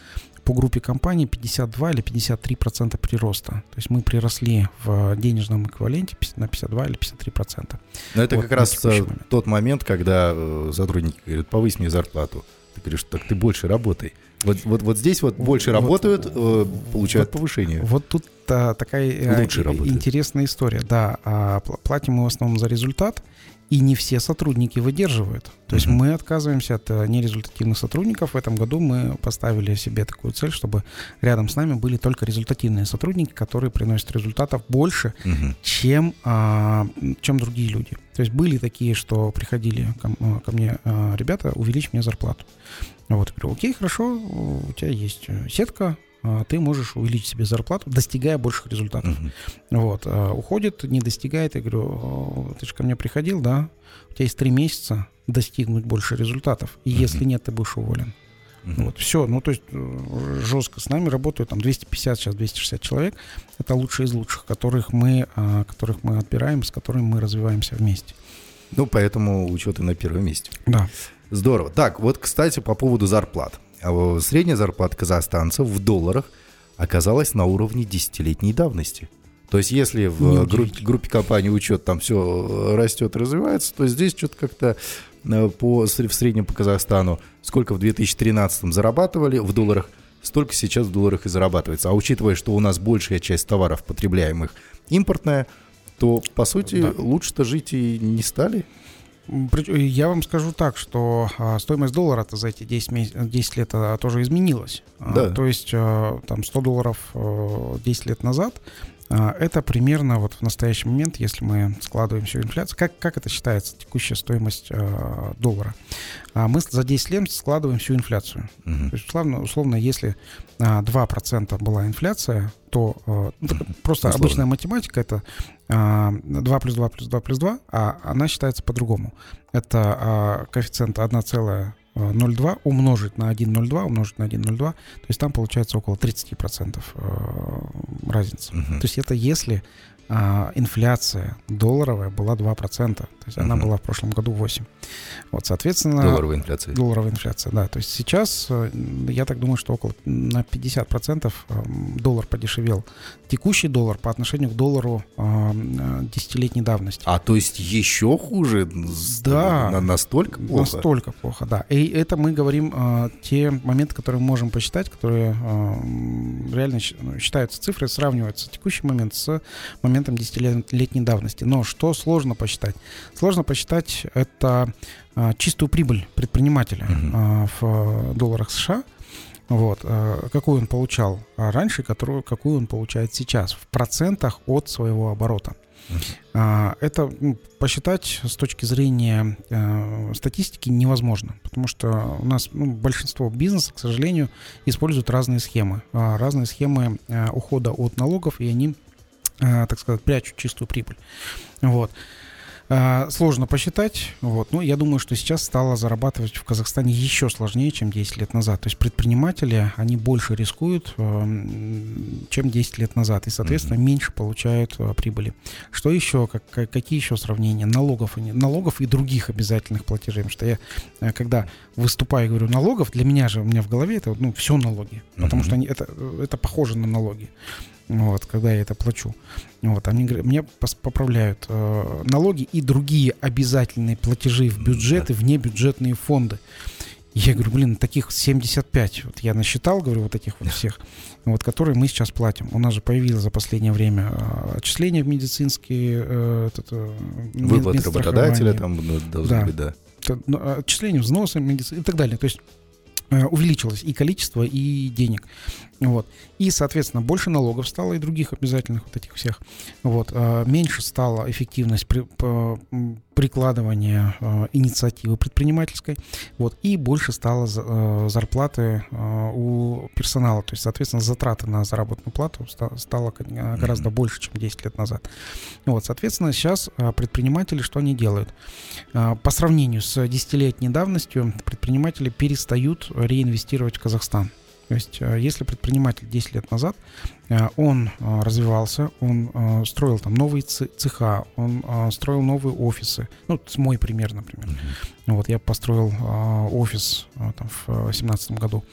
по группе компаний 52 или 53 процента прироста. То есть мы приросли в денежном эквиваленте на 52 или 53 процента.
Но это вот, как раз э, момент. тот момент, когда э, сотрудники говорят, повысь мне зарплату. Ты говоришь, так ты больше работай. Вот, вот, вот здесь вот больше вот, работают, э, получают вот, повышение.
Вот тут а, такая Лучше интересная история. Да, а, платим мы в основном за результат. И не все сотрудники выдерживают. То есть мы отказываемся от э, нерезультативных сотрудников. В этом году мы поставили себе такую цель, чтобы рядом с нами были только результативные сотрудники, которые приносят результатов больше, чем, а, чем другие люди. То есть были такие, что приходили ко, э, ко мне, а, ребята, увеличь мне зарплату. Вот, говорю, окей, хорошо, у тебя есть сетка, ты можешь увеличить себе зарплату, достигая больших результатов. Uh-huh. Вот. А, уходит, не достигает. Я говорю, ты же ко мне приходил, да? У тебя есть три месяца достигнуть больше результатов. И uh-huh. если нет, ты будешь уволен. Uh-huh. Вот, все, ну то есть э, жестко с нами работают там 250, сейчас 260 человек. Это лучшие из лучших, которых мы, а, которых мы отбираем, с которыми мы развиваемся вместе.
Ну, поэтому учеты на первом месте.
Да.
Здорово. Так, вот, кстати, по поводу зарплат. А средняя зарплата казахстанцев в долларах оказалась на уровне десятилетней давности. То есть если в группе, группе компаний учет там все растет, развивается, то здесь что-то как-то э, по, в среднем по Казахстану сколько в 2013 зарабатывали в долларах, столько сейчас в долларах и зарабатывается. А учитывая, что у нас большая часть товаров потребляемых импортная, то, по сути, да. лучше-то жить и не стали.
Я вам скажу так, что а, стоимость доллара-то за эти 10, месяц, 10 лет а, тоже изменилась. А, да. То есть там 100 долларов 10 лет назад это примерно вот в настоящий момент, если мы складываем всю инфляцию, как, как это считается, текущая стоимость э, доллара? А мы за 10 лет складываем всю инфляцию. Uh-huh. То есть, условно, условно если а, 2% была инфляция, то э, uh-huh. просто Условно. обычная математика это 2 плюс 2 плюс 2 плюс 2, а она считается по-другому. Это а, коэффициент 1,02 умножить на 1,02, умножить на 1,02, то есть там получается около 30% разницы. Угу. То есть это если а, инфляция долларовая была 2%. То есть uh-huh. она была в прошлом году 8%. Вот, соответственно...
Долларовая инфляция.
Долларовая инфляция, да. То есть сейчас, э, я так думаю, что около на 50% эм, доллар подешевел. Текущий доллар по отношению к доллару э, десятилетней давности.
А то есть еще хуже?
Да.
На, настолько плохо?
Настолько плохо, да. И это мы говорим э, те моменты, которые мы можем посчитать, которые реально ну, считаются цифры, сравниваются текущий момент с моментом десятилетней давности. Но что сложно посчитать? Сложно посчитать это чистую прибыль предпринимателя uh-huh. в долларах США. Вот, а, какую он получал раньше, которую, какую он получает сейчас в процентах от своего оборота. Uh-huh. Это ну, посчитать с точки зрения э, статистики невозможно, потому что у нас ну, большинство бизнеса, к сожалению, используют разные схемы, э, разные схемы э, ухода от налогов, и они, так сказать, прячут чистую прибыль. Вот. А, сложно посчитать. Вот. Но я думаю, что сейчас стало зарабатывать в Казахстане еще сложнее, чем 10 лет назад. То есть предприниматели, они больше рискуют, эм, чем 10 лет назад. И, соответственно, mm-hmm. меньше получают э, прибыли. Что еще? Как, какие еще сравнения? Налогов, налогов и других обязательных платежей. Потому что я, э, когда выступаю и говорю налогов, для меня же, у меня в голове это ну, все налоги. Потому mm-hmm. что они, это, это похоже на налоги вот, когда я это плачу. Вот, они мне поправляют э, налоги и другие обязательные платежи в бюджеты, в небюджетные фонды. Я говорю, блин, таких 75. Вот я насчитал, говорю, вот этих вот всех, вот, которые мы сейчас платим. У нас же появилось за последнее время э, отчисления в медицинские... Э, этот, э,
Выплаты работодателя там должны да. быть, да.
Ну, отчисления взносы медицины и так далее. То есть Э, увеличилось и количество, и денег. Вот. И, соответственно, больше налогов стало и других обязательных вот этих всех. Вот. Э, меньше стала эффективность при, прикладывания э, инициативы предпринимательской. Вот. И больше стало зарплаты у персонала. То есть, соответственно, затраты на заработную плату стало гораздо больше, чем 10 лет назад. Вот. Соответственно, сейчас предприниматели что они делают? По сравнению с десятилетней давностью предприниматели перестают реинвестировать в Казахстан. То есть, э, если предприниматель 10 лет назад, э, он э, развивался, он строил там новые цеха, он строил новые офисы. Ну, это мой пример, например. Mm-hmm. Вот, я построил офис там, в 2017 году.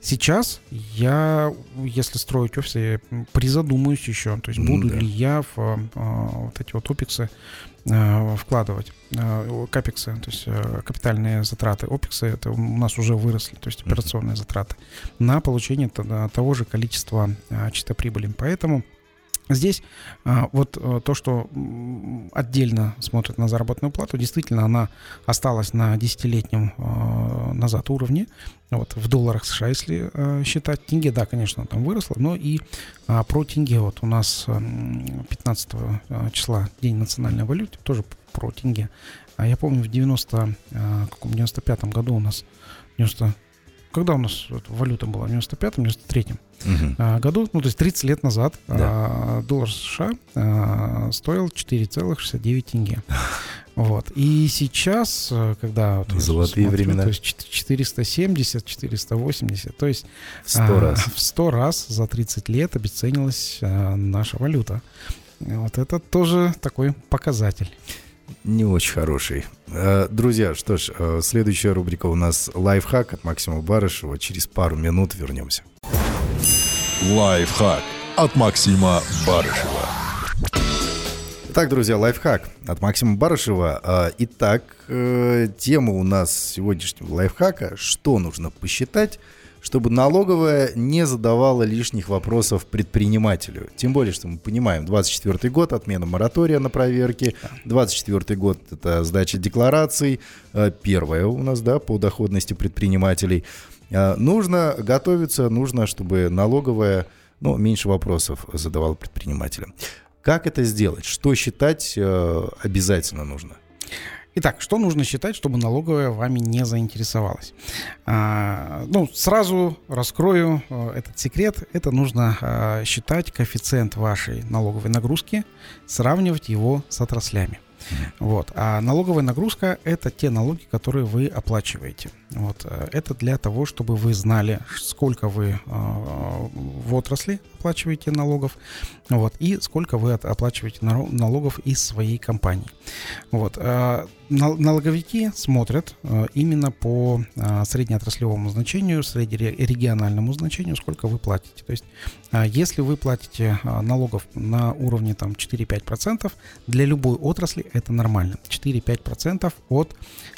Сейчас я, если строить офис, я призадумаюсь еще, то есть буду mm-hmm. ли я в вот эти вот опиксы вкладывать э, капексы, то есть э, капитальные затраты. Опексы это у нас уже выросли, то есть операционные затраты на получение того же количества чистой прибыли. Поэтому Здесь а, вот а, то, что отдельно смотрят на заработную плату, действительно она осталась на десятилетнем а, назад уровне. Вот, в долларах США, если а, считать. Тенге, да, конечно, там выросло, но и а, про тенге. Вот у нас 15 а, числа День национальной валюты, тоже про тенге. Я помню, в 90, а, каком 95-м году у нас 90 когда у нас валюта была, в 95-м, 93-м угу. году, ну, то есть 30 лет назад да. а, доллар США а, стоил 4,69 тенге. Вот. И сейчас, э, когда...
Вот, Золотые смотрю, времена.
То есть 470, 480, то есть...
В 100 а, раз.
В 100 раз за 30 лет обесценилась а, наша валюта. Вот это тоже такой показатель
не очень хороший. Э, друзья, что ж, э, следующая рубрика у нас «Лайфхак» от Максима Барышева. Через пару минут вернемся.
«Лайфхак» от Максима Барышева.
Так, друзья, лайфхак от Максима Барышева. Э, итак, тема у нас сегодняшнего лайфхака «Что нужно посчитать, чтобы налоговая не задавала лишних вопросов предпринимателю. Тем более, что мы понимаем, 24 год, отмена моратория на проверки, 24 год — это сдача деклараций, э, первая у нас, да, по доходности предпринимателей. Э, нужно готовиться, нужно, чтобы налоговая, ну, меньше вопросов задавала предпринимателям. Как это сделать? Что считать э, обязательно нужно?
Итак, что нужно считать, чтобы налоговая вами не заинтересовалась? А, ну, сразу раскрою а, этот секрет. Это нужно а, считать коэффициент вашей налоговой нагрузки, сравнивать его с отраслями. Вот. А налоговая нагрузка – это те налоги, которые вы оплачиваете. Вот. Э, это для того, чтобы вы знали, сколько вы э, в отрасли оплачиваете налогов, вот, и сколько вы оплачиваете налогов из своей компании. Вот. Э, налоговики смотрят именно по среднеотраслевому значению, среднерегиональному значению, сколько вы платите. То есть, если вы платите налогов на уровне там, 4-5%, для любой отрасли это нормально. 4-5% от,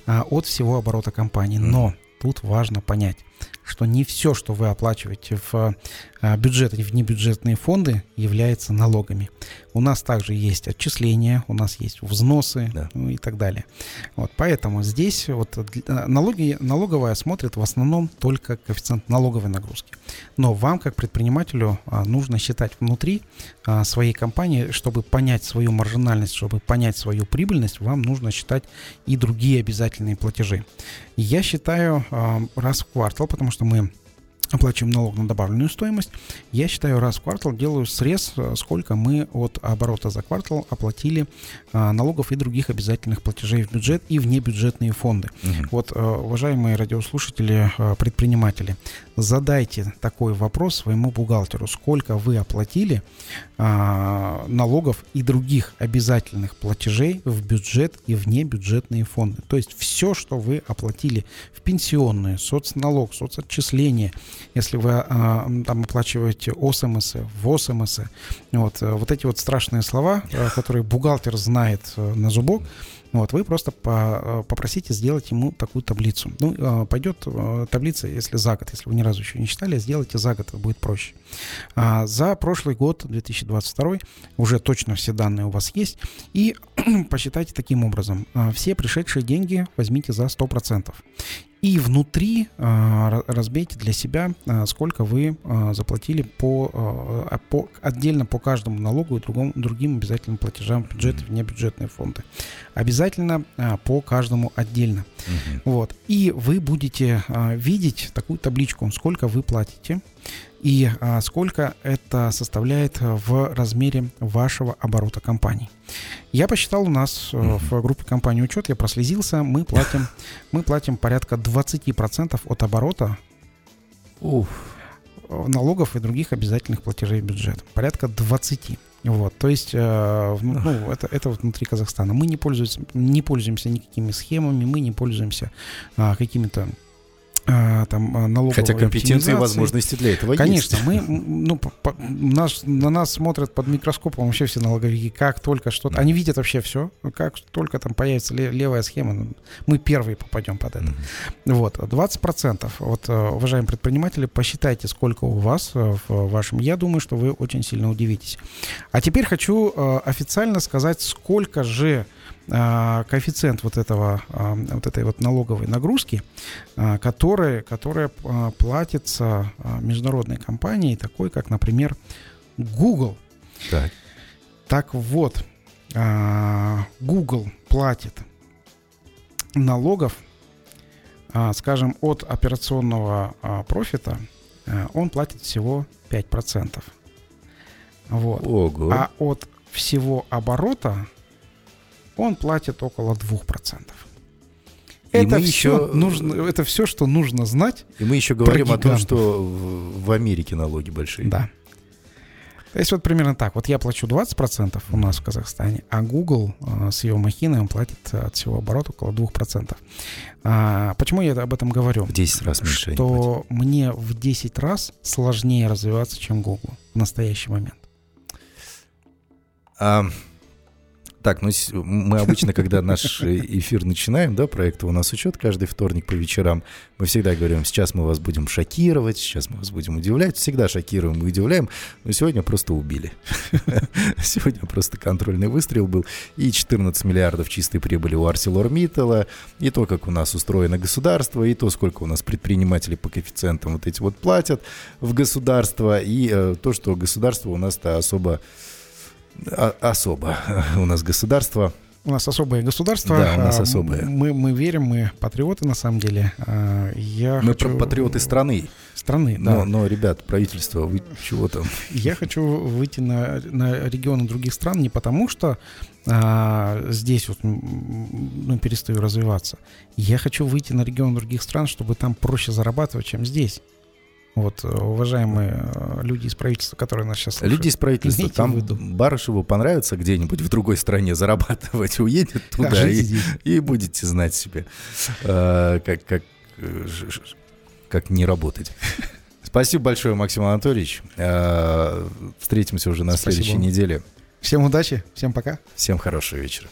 от всего оборота компании. Но тут важно понять, что не все, что вы оплачиваете в а, бюджет и в небюджетные фонды, является налогами. У нас также есть отчисления, у нас есть взносы да. ну, и так далее. Вот, поэтому здесь вот налоги, налоговая смотрит в основном только коэффициент налоговой нагрузки. Но вам, как предпринимателю, нужно считать внутри своей компании, чтобы понять свою маржинальность, чтобы понять свою прибыльность, вам нужно считать и другие обязательные платежи. Я считаю раз в квартал, потому что мы оплачиваем налог на добавленную стоимость, я считаю, раз в квартал делаю срез, э, сколько мы от оборота за квартал оплатили а, налогов и других обязательных платежей в бюджет и в небюджетные фонды. Угу. Вот, а, уважаемые радиослушатели, предприниматели, задайте такой вопрос своему бухгалтеру, сколько вы оплатили а, налогов и других обязательных платежей в бюджет и в небюджетные фонды. То есть все, что вы оплатили в пенсионные, соцналог, соцотчисления, если вы а, там оплачиваете ОСМС, ВОСМС, вот, э, вот эти вот страшные слова, э, которые бухгалтер знает э, на зубок, вот, вы просто по, попросите сделать ему такую таблицу. Ну, пойдет таблица, если за год, если вы ни разу еще не читали, сделайте за год, будет проще. А за прошлый год, 2022, уже точно все данные у вас есть. И посчитайте таким образом. Все пришедшие деньги возьмите за 100%. И внутри а, разбейте для себя, а, сколько вы а, заплатили по, по отдельно по каждому налогу и другому, другим обязательным платежам бюджета, внебюджетные фонды. Обязательно по каждому отдельно. Угу. Вот. И вы будете видеть такую табличку, сколько вы платите и а, сколько это составляет в размере вашего оборота компании. Я посчитал у нас mm-hmm. в группе компании учет, я прослезился, мы платим, мы платим порядка 20% от оборота Уф. налогов и других обязательных платежей в бюджет. Порядка 20. Вот, то есть, э, ну, это, это вот внутри Казахстана. Мы не пользуемся, не пользуемся никакими схемами, мы не пользуемся а, какими-то там а, налоговой
Хотя компетенции и возможности для этого
Конечно,
есть.
мы, ну, по, нас, на нас смотрят под микроскопом вообще все налоговики, как только что-то, они видят вообще все, как только там появится левая схема, ну, мы первые попадем под это. Mm-hmm. Вот, 20%, вот, э, уважаемые предприниматели, посчитайте, сколько у вас э, в вашем, я думаю, что вы очень сильно удивитесь. А теперь хочу э, официально сказать, сколько же коэффициент вот этого, а, вот этой вот налоговой нагрузки, а, которая, которая платится международной компанией, такой как, например, Google. Так, так вот, Google платит налогов, скажем, от операционного профита, он платит всего 5%. Вот. Ого. А от всего оборота он платит около 2%. И это мы все еще нужно, это все, что нужно знать.
И мы еще говорим о том, что в, Америке налоги большие.
Да. То есть вот примерно так. Вот я плачу 20% у нас в Казахстане, а Google э, с его махиной он платит от всего оборота около 2%. А, почему я об этом говорю?
В 10 раз меньше.
Что мне в 10 раз сложнее развиваться, чем Google в настоящий момент.
А, так, ну мы обычно, когда наш эфир начинаем, да, проекта у нас учет каждый вторник по вечерам, мы всегда говорим, сейчас мы вас будем шокировать, сейчас мы вас будем удивлять, всегда шокируем и удивляем, но сегодня просто убили. Сегодня просто контрольный выстрел был, и 14 миллиардов чистой прибыли у ArcelorMittal, и то, как у нас устроено государство, и то, сколько у нас предпринимателей по коэффициентам вот эти вот платят в государство, и э, то, что государство у нас-то особо особо у нас государство.
У нас особое государство.
Да, у нас а, особое.
Мы, мы верим, мы патриоты на самом деле. А,
я мы хочу... патриоты страны.
Страны, да.
Но, но, ребят, правительство, вы чего там?
Я хочу выйти на, на регионы других стран не потому, что а, здесь вот ну, перестаю развиваться. Я хочу выйти на регионы других стран, чтобы там проще зарабатывать, чем здесь. Вот, э, уважаемые э, люди из правительства, которые нас сейчас
слушают. Люди из правительства, там выйду. Барышеву понравится где-нибудь в другой стране зарабатывать, уедет туда а и, и будете знать себе, э, как, как, как не работать. Спасибо большое, Максим Анатольевич. Э, встретимся уже на Спасибо. следующей неделе.
Всем удачи, всем пока.
Всем хорошего вечера.